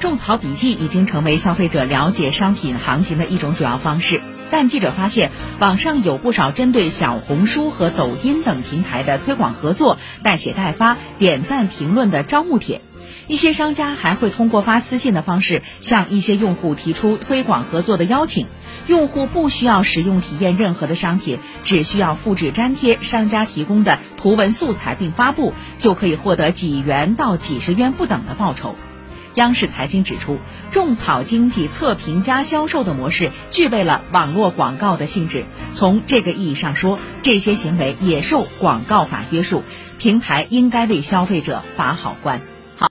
种草笔记已经成为消费者了解商品行情的一种主要方式。但记者发现，网上有不少针对小红书和抖音等平台的推广合作、代写代发、点赞评论的招募帖。一些商家还会通过发私信的方式向一些用户提出推广合作的邀请。用户不需要使用体验任何的商品，只需要复制粘贴商家提供的图文素材并发布，就可以获得几元到几十元不等的报酬。央视财经指出，种草经济测评加销售的模式具备了网络广告的性质。从这个意义上说，这些行为也受广告法约束，平台应该为消费者把好关。